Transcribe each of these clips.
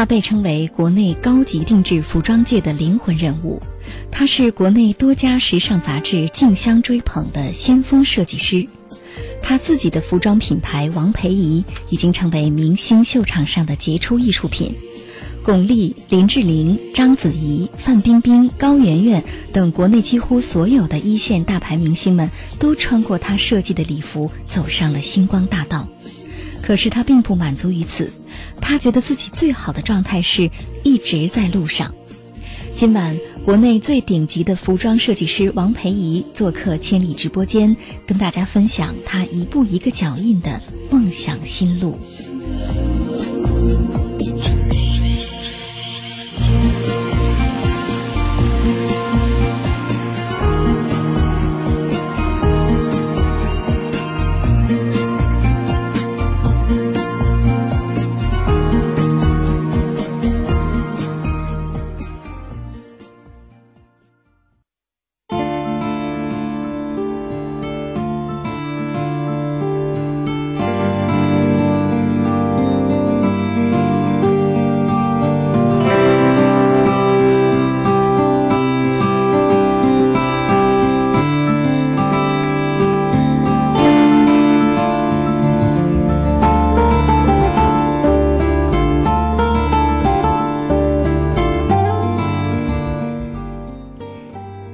他被称为国内高级定制服装界的灵魂人物，他是国内多家时尚杂志竞相追捧的先锋设计师。他自己的服装品牌王培仪已经成为明星秀场上的杰出艺术品。巩俐、林志玲、章子怡、范冰冰、高圆圆等国内几乎所有的一线大牌明星们都穿过他设计的礼服走上了星光大道。可是他并不满足于此。他觉得自己最好的状态是一直在路上。今晚，国内最顶级的服装设计师王培仪做客千里直播间，跟大家分享他一步一个脚印的梦想心路。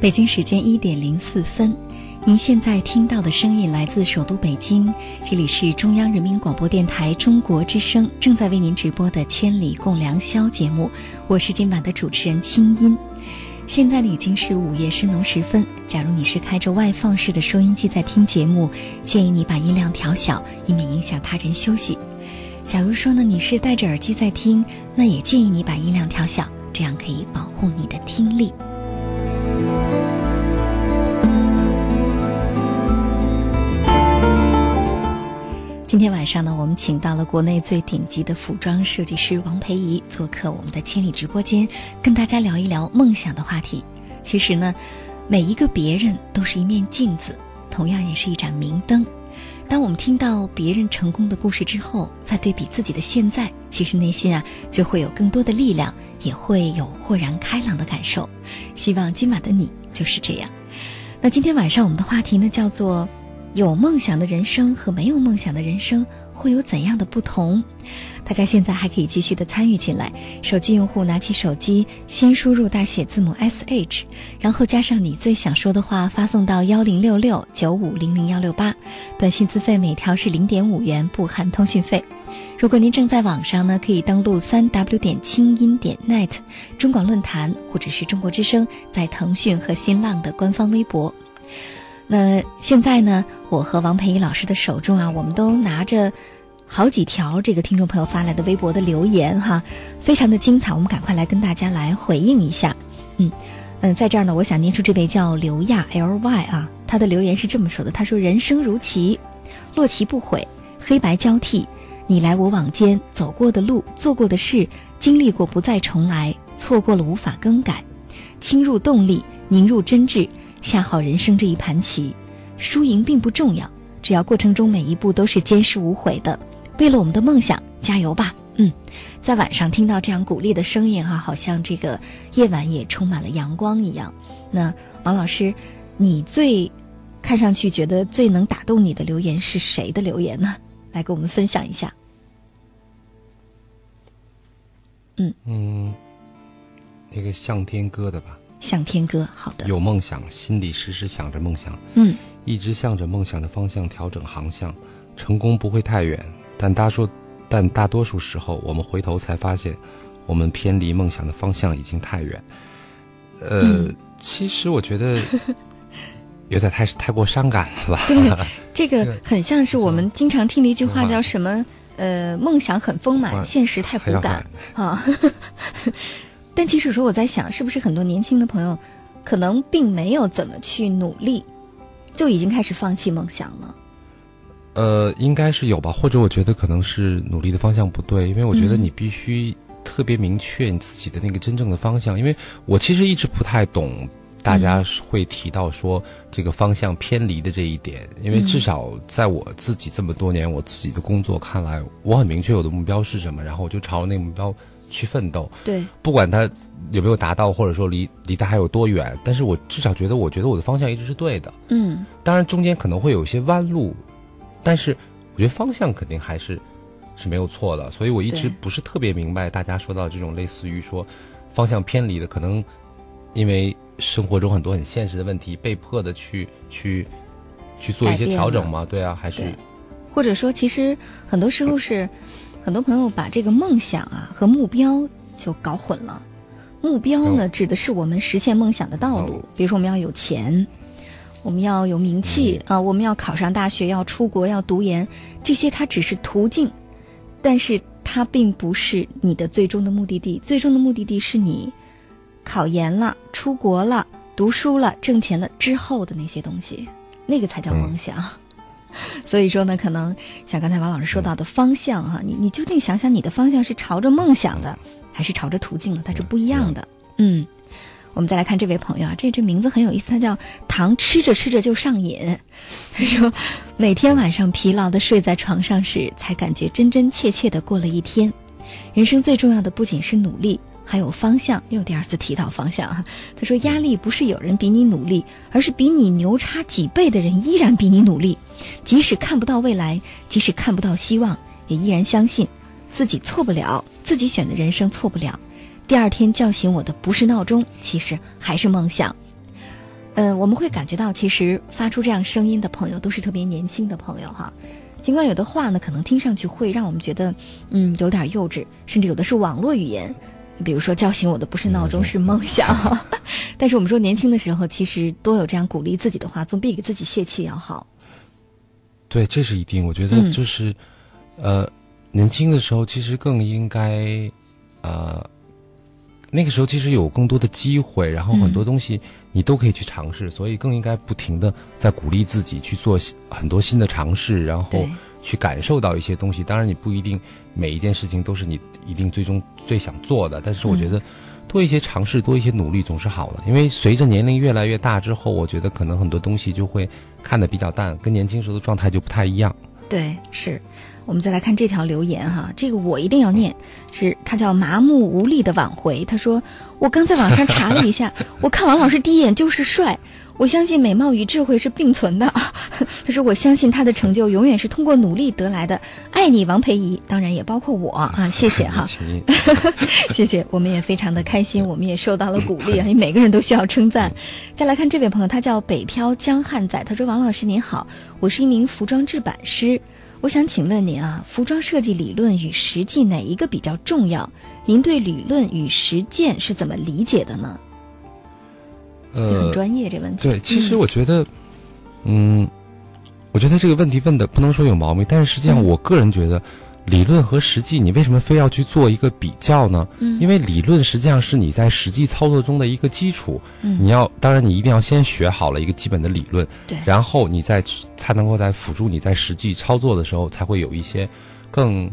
北京时间一点零四分，您现在听到的声音来自首都北京，这里是中央人民广播电台中国之声正在为您直播的《千里共良宵》节目，我是今晚的主持人清音。现在呢已经是午夜深浓时分，假如你是开着外放式的收音机在听节目，建议你把音量调小，以免影响他人休息。假如说呢你是戴着耳机在听，那也建议你把音量调小，这样可以保护你的听力。今天晚上呢，我们请到了国内最顶级的服装设计师王培怡做客我们的千里直播间，跟大家聊一聊梦想的话题。其实呢，每一个别人都是一面镜子，同样也是一盏明灯。当我们听到别人成功的故事之后，再对比自己的现在，其实内心啊就会有更多的力量，也会有豁然开朗的感受。希望今晚的你就是这样。那今天晚上我们的话题呢，叫做。有梦想的人生和没有梦想的人生会有怎样的不同？大家现在还可以继续的参与进来。手机用户拿起手机，先输入大写字母 S H，然后加上你最想说的话，发送到幺零六六九五零零幺六八。短信资费每条是零点五元，不含通讯费。如果您正在网上呢，可以登录三 W 点清音点 net 中广论坛，或者是中国之声在腾讯和新浪的官方微博。那现在呢？我和王培怡老师的手中啊，我们都拿着好几条这个听众朋友发来的微博的留言哈，非常的精彩。我们赶快来跟大家来回应一下。嗯嗯，在这儿呢，我想念出这位叫刘亚 L Y 啊，他的留言是这么说的：他说，人生如棋，落棋不悔，黑白交替，你来我往间，走过的路，做过的事，经历过不再重来，错过了无法更改，倾入动力，凝入真挚。下好人生这一盘棋，输赢并不重要，只要过程中每一步都是坚实无悔的。为了我们的梦想，加油吧！嗯，在晚上听到这样鼓励的声音哈，好像这个夜晚也充满了阳光一样。那王老师，你最看上去觉得最能打动你的留言是谁的留言呢？来给我们分享一下。嗯嗯，那个向天歌的吧。向天歌，好的。有梦想，心里时时想着梦想，嗯，一直向着梦想的方向调整航向。成功不会太远，但大多，但大多数时候，我们回头才发现，我们偏离梦想的方向已经太远。呃，其实我觉得 有点太太过伤感了吧？对，这个很像是我们经常听的一句话，叫什么？呃，梦想很丰满，现实太骨感啊。但其实说我在想，是不是很多年轻的朋友，可能并没有怎么去努力，就已经开始放弃梦想了？呃，应该是有吧，或者我觉得可能是努力的方向不对，因为我觉得你必须特别明确你自己的那个真正的方向。因为我其实一直不太懂，大家会提到说这个方向偏离的这一点，因为至少在我自己这么多年我自己的工作看来，我很明确我的目标是什么，然后我就朝着那个目标去奋斗。对，不管他有没有达到，或者说离离他还有多远，但是我至少觉得，我觉得我的方向一直是对的。嗯，当然中间可能会有一些弯路。但是，我觉得方向肯定还是是没有错的，所以我一直不是特别明白大家说到这种类似于说方向偏离的，可能因为生活中很多很现实的问题，被迫的去去去做一些调整吗？对啊，还是或者说，其实很多时候是很多朋友把这个梦想啊和目标就搞混了。目标呢，指的是我们实现梦想的道路，比如说我们要有钱。我们要有名气啊！我们要考上大学，要出国，要读研，这些它只是途径，但是它并不是你的最终的目的地。最终的目的地是你考研了、出国了、读书了、挣钱了之后的那些东西，那个才叫梦想。所以说呢，可能像刚才王老师说到的方向哈，你你究竟想想，你的方向是朝着梦想的，还是朝着途径的？它是不一样的。嗯。我们再来看这位朋友啊，这这名字很有意思，他叫糖，吃着吃着就上瘾。他说，每天晚上疲劳的睡在床上时，才感觉真真切切的过了一天。人生最重要的不仅是努力，还有方向。又第二次提到方向哈，他说，压力不是有人比你努力，而是比你牛叉几倍的人依然比你努力。即使看不到未来，即使看不到希望，也依然相信自己错不了，自己选的人生错不了。第二天叫醒我的不是闹钟，其实还是梦想。嗯，我们会感觉到，其实发出这样声音的朋友都是特别年轻的朋友哈。尽管有的话呢，可能听上去会让我们觉得，嗯，有点幼稚，甚至有的是网络语言。比如说，叫醒我的不是闹钟，是梦想。但是我们说，年轻的时候，其实多有这样鼓励自己的话，总比给自己泄气要好。对，这是一定。我觉得就是，呃，年轻的时候其实更应该，呃。那个时候其实有更多的机会，然后很多东西你都可以去尝试，所以更应该不停的在鼓励自己去做很多新的尝试，然后去感受到一些东西。当然，你不一定每一件事情都是你一定最终最想做的，但是我觉得多一些尝试，多一些努力总是好的。因为随着年龄越来越大之后，我觉得可能很多东西就会看得比较淡，跟年轻时候的状态就不太一样。对，是。我们再来看这条留言哈，这个我一定要念，是他叫麻木无力的挽回。他说：“我刚在网上查了一下，我看王老师第一眼就是帅。我相信美貌与智慧是并存的。”他说：“我相信他的成就永远是通过努力得来的。”爱你，王培仪，当然也包括我啊，谢谢哈，谢谢，我们也非常的开心，我们也受到了鼓励啊，因 为每个人都需要称赞。再来看这位朋友，他叫北漂江汉仔，他说：“王老师您好，我是一名服装制版师。”我想请问您啊，服装设计理论与实际哪一个比较重要？您对理论与实践是怎么理解的呢？呃，很专业这问题。对，其实我觉得，嗯，我觉得这个问题问的不能说有毛病，但是实际上我个人觉得。理论和实际，你为什么非要去做一个比较呢？嗯，因为理论实际上是你在实际操作中的一个基础。嗯，你要当然你一定要先学好了一个基本的理论，对，然后你再才能够在辅助你在实际操作的时候才会有一些更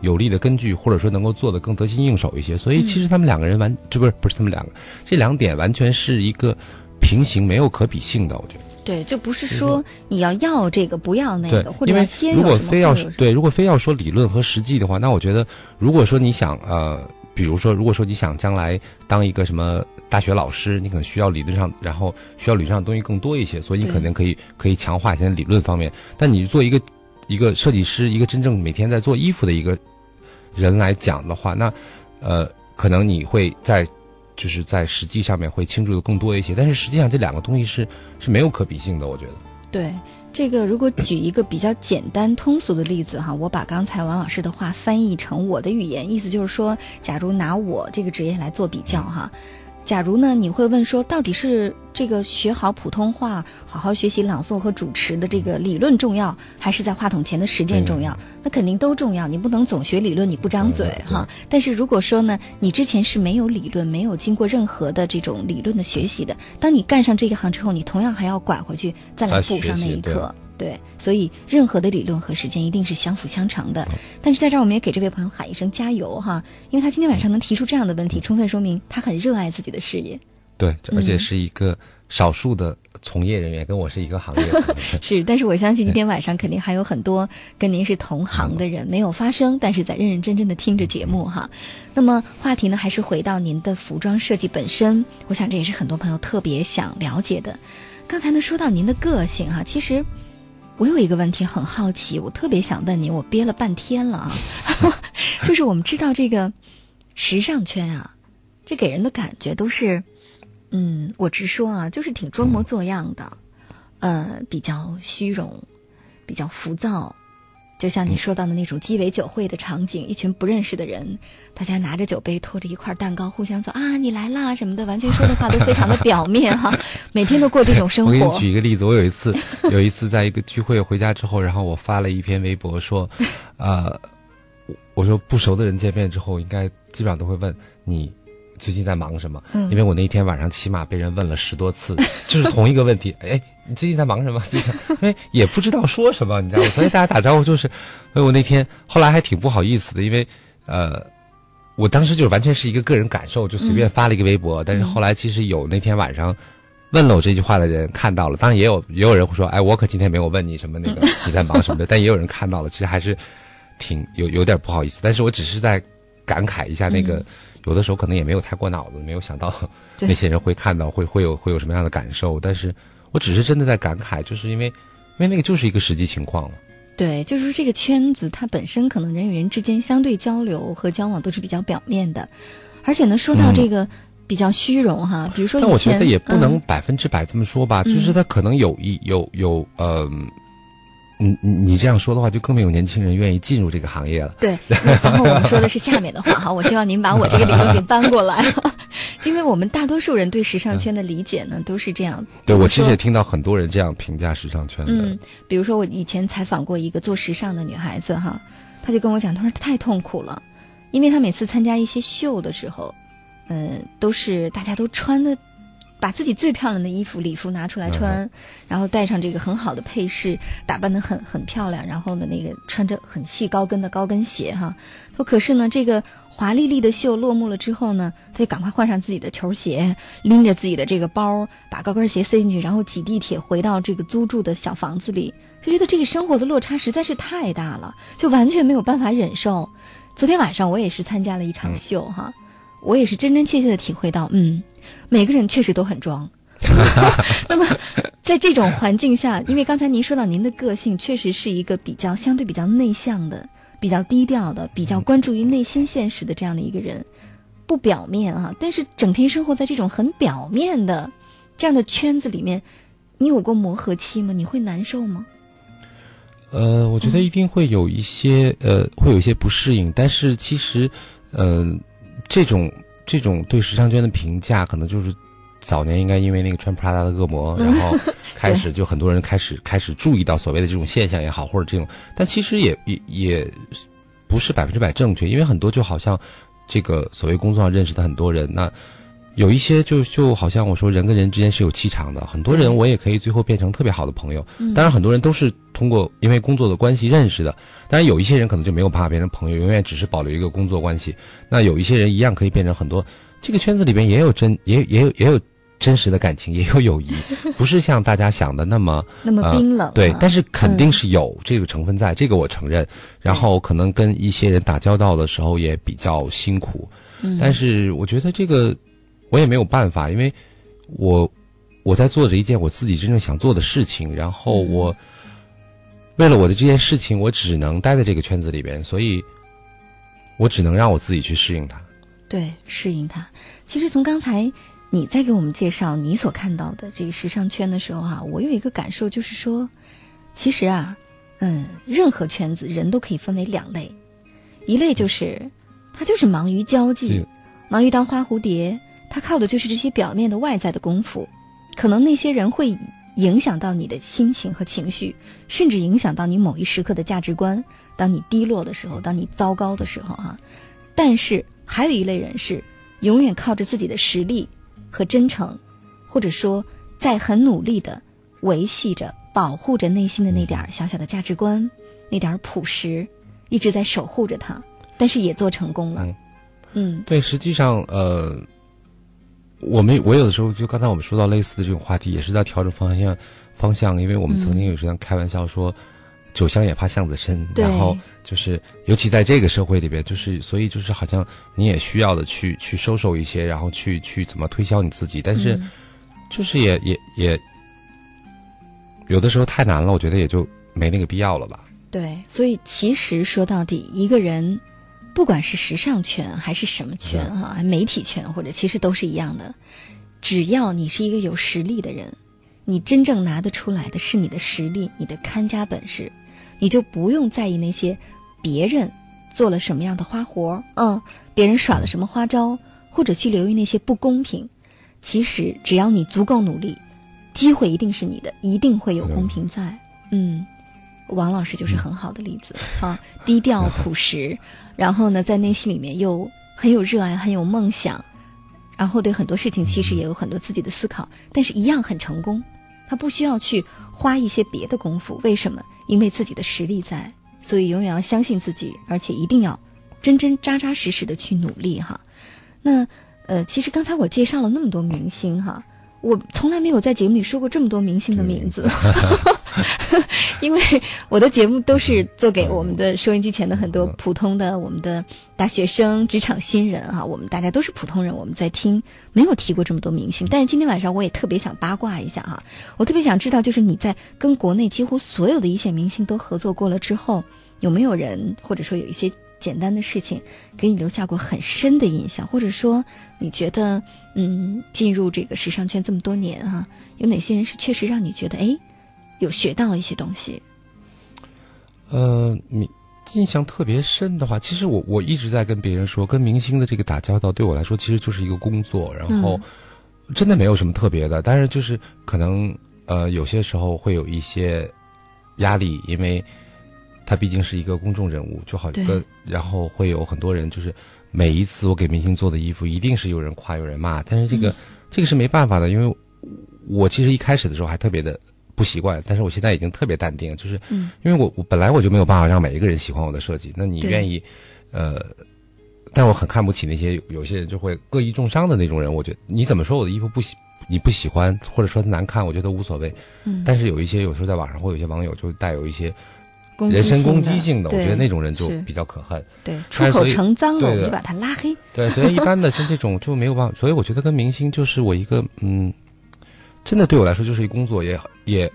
有力的根据，或者说能够做的更得心应手一些。所以其实他们两个人完，这不是不是他们两个，这两点完全是一个平行没有可比性的，我觉得。对，就不是说你要要这个不要那个，或者先如果非要对，如果非要说理论和实际的话，那我觉得，如果说你想呃，比如说，如果说你想将来当一个什么大学老师，你可能需要理论上，然后需要理论上的东西更多一些，所以你可能可以可以强化一些理论方面。但你做一个一个设计师，一个真正每天在做衣服的一个人来讲的话，那呃，可能你会在。就是在实际上面会倾注的更多一些，但是实际上这两个东西是是没有可比性的，我觉得。对，这个如果举一个比较简单通俗的例子哈，我把刚才王老师的话翻译成我的语言，意思就是说，假如拿我这个职业来做比较哈。假如呢，你会问说，到底是这个学好普通话、好好学习朗诵和主持的这个理论重要，还是在话筒前的实践重要？那肯定都重要。你不能总学理论，你不张嘴哈。但是如果说呢，你之前是没有理论、没有经过任何的这种理论的学习的，当你干上这一行之后，你同样还要拐回去再来补上那一课。对，所以任何的理论和实践一定是相辅相成的。但是在这儿，我们也给这位朋友喊一声加油哈，因为他今天晚上能提出这样的问题，充分说明他很热爱自己的事业。对，而且是一个少数的从业人员，跟我是一个行业。是，但是我相信今天晚上肯定还有很多跟您是同行的人没有发声，但是在认认真真的听着节目哈。那么话题呢，还是回到您的服装设计本身，我想这也是很多朋友特别想了解的。刚才呢说到您的个性哈，其实。我有一个问题很好奇，我特别想问你，我憋了半天了啊，就是我们知道这个时尚圈啊，这给人的感觉都是，嗯，我直说啊，就是挺装模作样的，呃，比较虚荣，比较浮躁。就像你说到的那种鸡尾酒会的场景，一群不认识的人，大家拿着酒杯，拖着一块蛋糕，互相走啊，你来啦什么的，完全说的话都非常的表面哈，每天都过这种生活。我给你举一个例子，我有一次 有一次在一个聚会回家之后，然后我发了一篇微博说，呃，我说不熟的人见面之后，应该基本上都会问你。最近在忙什么？因为我那一天晚上起码被人问了十多次，就是同一个问题。哎，你最近在忙什么？因 为也不知道说什么，你知道吗？所以大家打招呼就是，所以我那天后来还挺不好意思的，因为呃，我当时就是完全是一个个人感受，就随便发了一个微博。但是后来其实有那天晚上问了我这句话的人看到了，当然也有也有人会说，哎，我可今天没有问你什么那个你在忙什么的，但也有人看到了，其实还是挺有有点不好意思。但是我只是在感慨一下那个。有的时候可能也没有太过脑子，没有想到 那些人会看到，会会有会有什么样的感受。但是我只是真的在感慨，就是因为因为那个就是一个实际情况了。对，就是这个圈子它本身可能人与人之间相对交流和交往都是比较表面的，而且呢，说到这个比较虚荣哈，比如说，但我觉得也不能百分之百这么说吧，就是他可能有一有有呃。你你你这样说的话，就更没有年轻人愿意进入这个行业了。对，然后我们说的是下面的话哈，我希望您把我这个理论给搬过来，因为我们大多数人对时尚圈的理解呢都是这样。对我其实也听到很多人这样评价时尚圈的。嗯，比如说我以前采访过一个做时尚的女孩子哈，她就跟我讲，她说太痛苦了，因为她每次参加一些秀的时候，嗯，都是大家都穿的。把自己最漂亮的衣服、礼服拿出来穿，然后带上这个很好的配饰，打扮的很很漂亮，然后呢，那个穿着很细高跟的高跟鞋哈。说可是呢，这个华丽丽的秀落幕了之后呢，他就赶快换上自己的球鞋，拎着自己的这个包，把高跟鞋塞进去，然后挤地铁回到这个租住的小房子里，就觉得这个生活的落差实在是太大了，就完全没有办法忍受。昨天晚上我也是参加了一场秀哈，我也是真真切切的体会到，嗯。每个人确实都很装，那么在这种环境下，因为刚才您说到您的个性确实是一个比较相对比较内向的、比较低调的、比较关注于内心现实的这样的一个人，不表面啊，但是整天生活在这种很表面的这样的圈子里面，你有过磨合期吗？你会难受吗？呃，我觉得一定会有一些呃，会有一些不适应，但是其实，嗯，这种。这种对时尚圈的评价，可能就是早年应该因为那个穿 Prada 的恶魔，然后开始就很多人开始开始注意到所谓的这种现象也好，或者这种，但其实也也也不是百分之百正确，因为很多就好像这个所谓工作上认识的很多人，那。有一些就就好像我说人跟人之间是有气场的，很多人我也可以最后变成特别好的朋友。当然，很多人都是通过因为工作的关系认识的。当然，有一些人可能就没有办法变成朋友，永远只是保留一个工作关系。那有一些人一样可以变成很多。这个圈子里边也有真也 也有也有真实的感情，也有友谊，不是像大家想的那么那么冰冷。对，但是肯定是有这个成分在，这个我承认。然后可能跟一些人打交道的时候也比较辛苦，但是我觉得这个。我也没有办法，因为我我在做着一件我自己真正想做的事情，然后我为了我的这件事情，我只能待在这个圈子里边，所以我只能让我自己去适应它。对，适应它。其实从刚才你在给我们介绍你所看到的这个时尚圈的时候，哈，我有一个感受，就是说，其实啊，嗯，任何圈子人都可以分为两类，一类就是他就是忙于交际，忙于当花蝴蝶，他靠的就是这些表面的外在的功夫，可能那些人会影响到你的心情和情绪，甚至影响到你某一时刻的价值观。当你低落的时候，当你糟糕的时候，哈，但是还有一类人是永远靠着自己的实力和真诚，或者说在很努力的维系着。保护着内心的那点小小的价值观，那点朴实，一直在守护着它，但是也做成功了。嗯，对，实际上，呃，我们我有的时候就刚才我们说到类似的这种话题，也是在调整方向方向，因为我们曾经有时间开玩笑说，酒香也怕巷子深，然后就是尤其在这个社会里边，就是所以就是好像你也需要的去去收收一些，然后去去怎么推销你自己，但是就是也也也。有的时候太难了，我觉得也就没那个必要了吧。对，所以其实说到底，一个人，不管是时尚圈还是什么圈哈，媒体圈或者其实都是一样的，只要你是一个有实力的人，你真正拿得出来的是你的实力，你的看家本事，你就不用在意那些别人做了什么样的花活嗯，别人耍了什么花招，或者去留意那些不公平。其实只要你足够努力。机会一定是你的，一定会有公平在。嗯，王老师就是很好的例子啊，低调朴实，然后呢，在内心里面又很有热爱，很有梦想，然后对很多事情其实也有很多自己的思考，但是一样很成功。他不需要去花一些别的功夫，为什么？因为自己的实力在，所以永远要相信自己，而且一定要真真扎扎实实的去努力哈。那呃，其实刚才我介绍了那么多明星哈。我从来没有在节目里说过这么多明星的名字，因为我的节目都是做给我们的收音机前的很多普通的我们的大学生、职场新人哈，我们大家都是普通人，我们在听，没有提过这么多明星。但是今天晚上我也特别想八卦一下哈，我特别想知道，就是你在跟国内几乎所有的一线明星都合作过了之后，有没有人或者说有一些。简单的事情给你留下过很深的印象，或者说你觉得，嗯，进入这个时尚圈这么多年哈，有哪些人是确实让你觉得哎，有学到一些东西？呃，你印象特别深的话，其实我我一直在跟别人说，跟明星的这个打交道对我来说其实就是一个工作，然后真的没有什么特别的，但是就是可能呃有些时候会有一些压力，因为。他毕竟是一个公众人物，就好跟然后会有很多人，就是每一次我给明星做的衣服，一定是有人夸有人骂。但是这个这个是没办法的，因为我其实一开始的时候还特别的不习惯，但是我现在已经特别淡定，就是因为我我本来我就没有办法让每一个人喜欢我的设计。那你愿意，呃，但我很看不起那些有些人就会恶意重伤的那种人。我觉得你怎么说我的衣服不喜你不喜欢，或者说难看，我觉得无所谓。嗯，但是有一些有时候在网上会有些网友就带有一些。人身攻击性的，我觉得那种人就比较可恨。对，出口成脏了，我就把他拉黑。对，所以一般的像这种就没有办法。所以我觉得跟明星就是我一个嗯，真的对我来说就是一工作，也也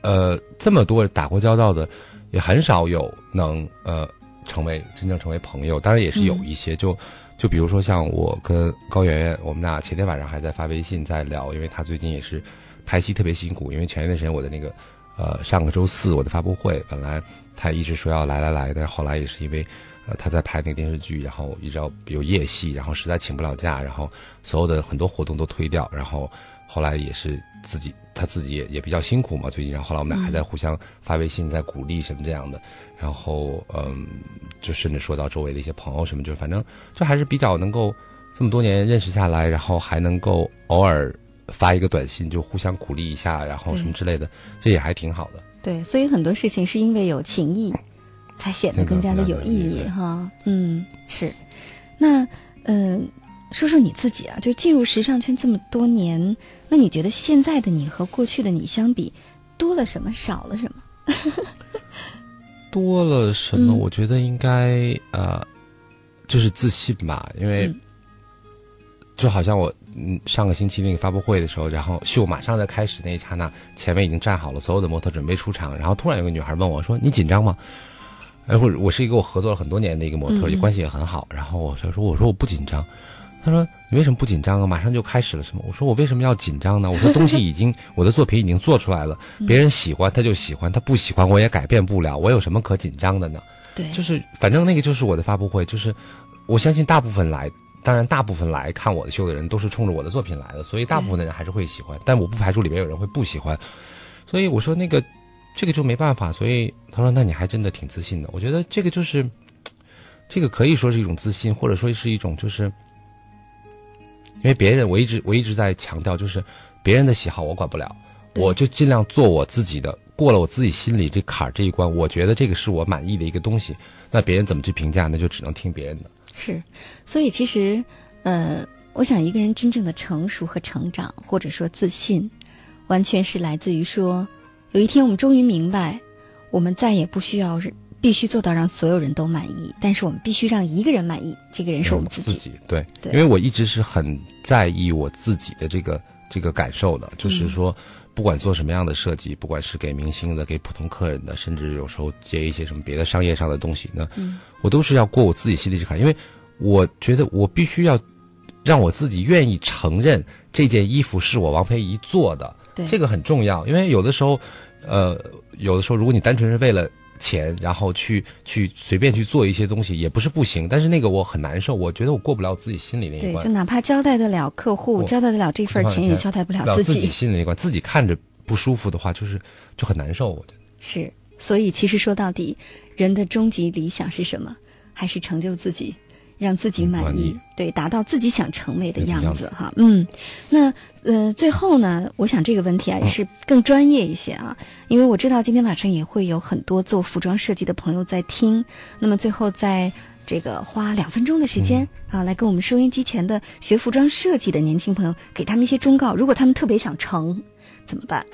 呃这么多打过交道的，也很少有能呃成为真正成为朋友。当然也是有一些，就就比如说像我跟高圆圆，我们俩前天晚上还在发微信在聊，因为她最近也是拍戏特别辛苦，因为前一段时间我的那个。呃，上个周四我的发布会，本来她一直说要来来来，但是后来也是因为，呃，他在拍那个电视剧，然后一直要有夜戏，然后实在请不了假，然后所有的很多活动都推掉，然后后来也是自己他自己也也比较辛苦嘛，最近，然后后来我们俩还在互相发微信，在鼓励什么这样的，然后嗯，就甚至说到周围的一些朋友什么，就反正就还是比较能够这么多年认识下来，然后还能够偶尔。发一个短信就互相鼓励一下，然后什么之类的，这也还挺好的。对，所以很多事情是因为有情谊，才显得更加的有意义哈。嗯，是。那嗯，说说你自己啊，就进入时尚圈这么多年，那你觉得现在的你和过去的你相比，多了什么，少了什么？多了什么？我觉得应该呃，就是自信吧，因为就好像我。嗯，上个星期那个发布会的时候，然后秀马上在开始那一刹那，前面已经站好了所有的模特准备出场，然后突然有个女孩问我说：“你紧张吗？”哎，或者我是一个我合作了很多年的一个模特，也关系也很好，然后我就说：“我说我不紧张。”他说：“你为什么不紧张啊？马上就开始了什么？”我说：“我为什么要紧张呢？我说东西已经，我的作品已经做出来了，别人喜欢他就喜欢，他不喜欢我也改变不了，我有什么可紧张的呢？”对，就是反正那个就是我的发布会，就是我相信大部分来，当然大部分来看我的秀的人都是冲着我的作品来的，所以大部分的人还是会喜欢，但我不排除里面有人会不喜欢，所以我说那个这个就没办法，所以他说那你还真的挺自信的，我觉得这个就是这个可以说是一种自信，或者说是一种就是。因为别人，我一直我一直在强调，就是别人的喜好我管不了，我就尽量做我自己的，过了我自己心里这坎儿这一关，我觉得这个是我满意的一个东西。那别人怎么去评价，那就只能听别人的。是，所以其实，呃，我想一个人真正的成熟和成长，或者说自信，完全是来自于说，有一天我们终于明白，我们再也不需要必须做到让所有人都满意，但是我们必须让一个人满意。这个人是我们自己。对，因为我一直是很在意我自己的这个这个感受的，就是说，不管做什么样的设计，不管是给明星的、给普通客人的，甚至有时候接一些什么别的商业上的东西，那我都是要过我自己心里这坎，因为我觉得我必须要让我自己愿意承认这件衣服是我王培怡做的，这个很重要。因为有的时候，呃，有的时候如果你单纯是为了。钱，然后去去随便去做一些东西，也不是不行，但是那个我很难受，我觉得我过不了自己心里那一关。对，就哪怕交代得了客户，交代得了这份钱，也交代不了自己心里那关。自己看着不舒服的话，就是就很难受。我觉得是，所以其实说到底，人的终极理想是什么？还是成就自己。让自己满意，对，达到自己想成为的样子哈。嗯，那呃，最后呢，我想这个问题啊也是更专业一些啊，因为我知道今天晚上也会有很多做服装设计的朋友在听。那么最后，在这个花两分钟的时间啊，来跟我们收音机前的学服装设计的年轻朋友，给他们一些忠告。如果他们特别想成，怎么办？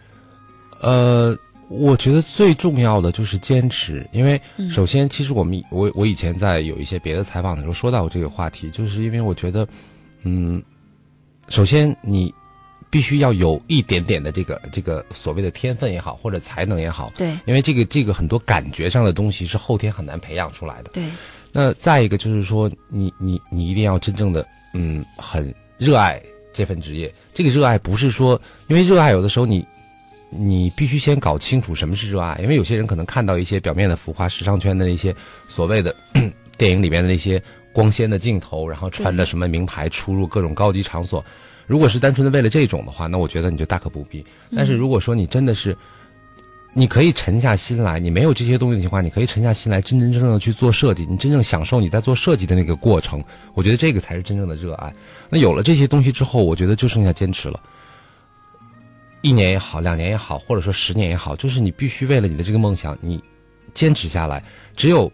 呃。我觉得最重要的就是坚持，因为首先，其实我们我我以前在有一些别的采访的时候说到过这个话题，就是因为我觉得，嗯，首先你必须要有一点点的这个这个所谓的天分也好，或者才能也好，对，因为这个这个很多感觉上的东西是后天很难培养出来的，对。那再一个就是说，你你你一定要真正的嗯很热爱这份职业，这个热爱不是说，因为热爱有的时候你。你必须先搞清楚什么是热爱，因为有些人可能看到一些表面的浮夸、时尚圈的那些所谓的 电影里面的那些光鲜的镜头，然后穿着什么名牌出入各种高级场所。如果是单纯的为了这种的话，那我觉得你就大可不必。但是如果说你真的是，你可以沉下心来，你没有这些东西的情况下，你可以沉下心来，真真正正的去做设计，你真正享受你在做设计的那个过程，我觉得这个才是真正的热爱。那有了这些东西之后，我觉得就剩下坚持了。一年也好，两年也好，或者说十年也好，就是你必须为了你的这个梦想，你坚持下来。只有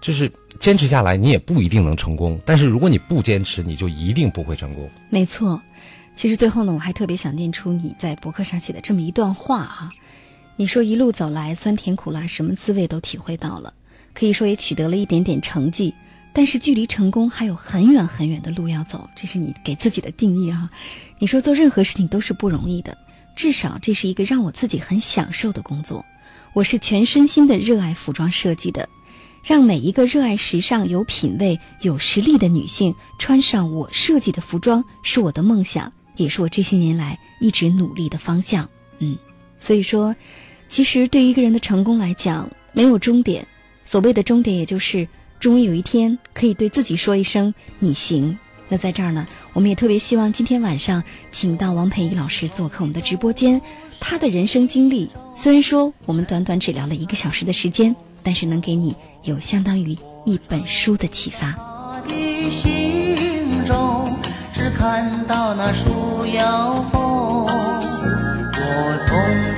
就是坚持下来，你也不一定能成功。但是如果你不坚持，你就一定不会成功。没错，其实最后呢，我还特别想念出你在博客上写的这么一段话啊。你说一路走来，酸甜苦辣，什么滋味都体会到了，可以说也取得了一点点成绩，但是距离成功还有很远很远的路要走。这是你给自己的定义啊。你说做任何事情都是不容易的。至少这是一个让我自己很享受的工作，我是全身心的热爱服装设计的，让每一个热爱时尚、有品味、有实力的女性穿上我设计的服装，是我的梦想，也是我这些年来一直努力的方向。嗯，所以说，其实对于一个人的成功来讲，没有终点，所谓的终点，也就是终于有一天可以对自己说一声“你行”。那在这儿呢，我们也特别希望今天晚上请到王培怡老师做客我们的直播间。他的人生经历，虽然说我们短短只聊了一个小时的时间，但是能给你有相当于一本书的启发。的心中只看到那树摇风，我从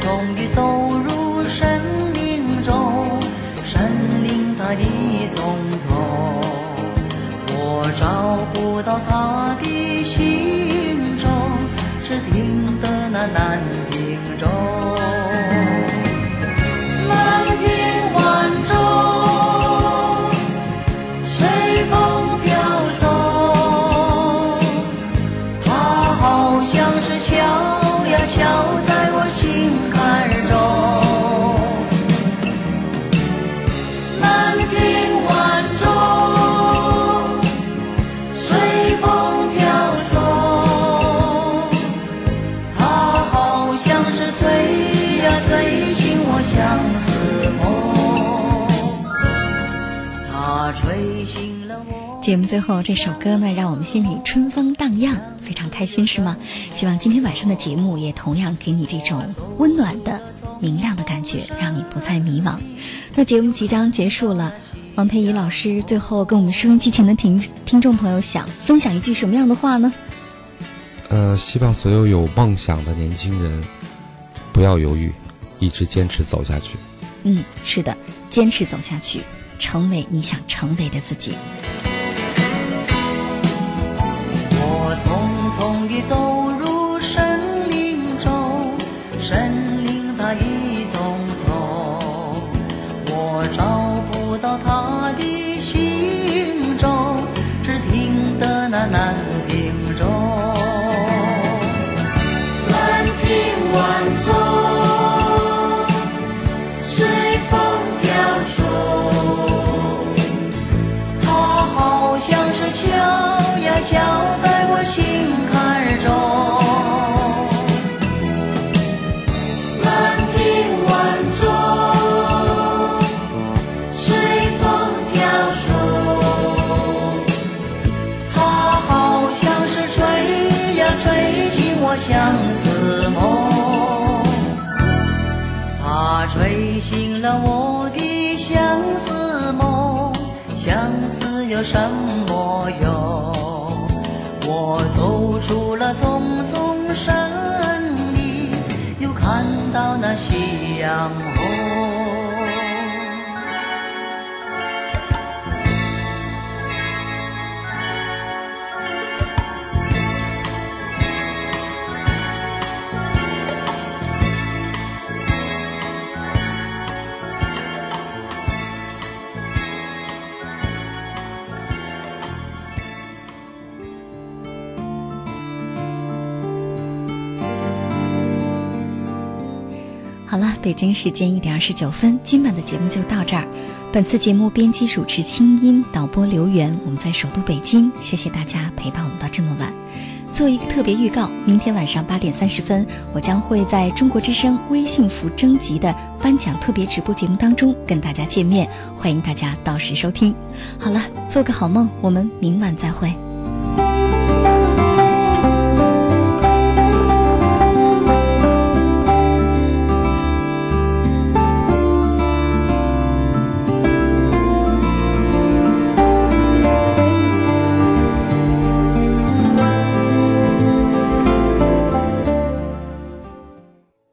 节目最后这首歌呢，让我们心里春风荡漾，非常开心，是吗？希望今天晚上的节目也同样给你这种温暖的、明亮的感觉，让你不再迷茫。那节目即将结束了，王佩仪老师最后跟我们收音机前的听听众朋友想分享一句什么样的话呢？呃，希望所有有梦想的年轻人不要犹豫，一直坚持走下去。嗯，是的，坚持走下去，成为你想成为的自己。风雨走了我的相思梦，相思有什么用？我走出了丛丛森林，又看到那夕阳红。北京时间一点二十九分，今晚的节目就到这儿。本次节目编辑主持清音，导播刘源，我们在首都北京，谢谢大家陪伴我们到这么晚。做一个特别预告，明天晚上八点三十分，我将会在中国之声微信福征集的颁奖特别直播节目当中跟大家见面，欢迎大家到时收听。好了，做个好梦，我们明晚再会。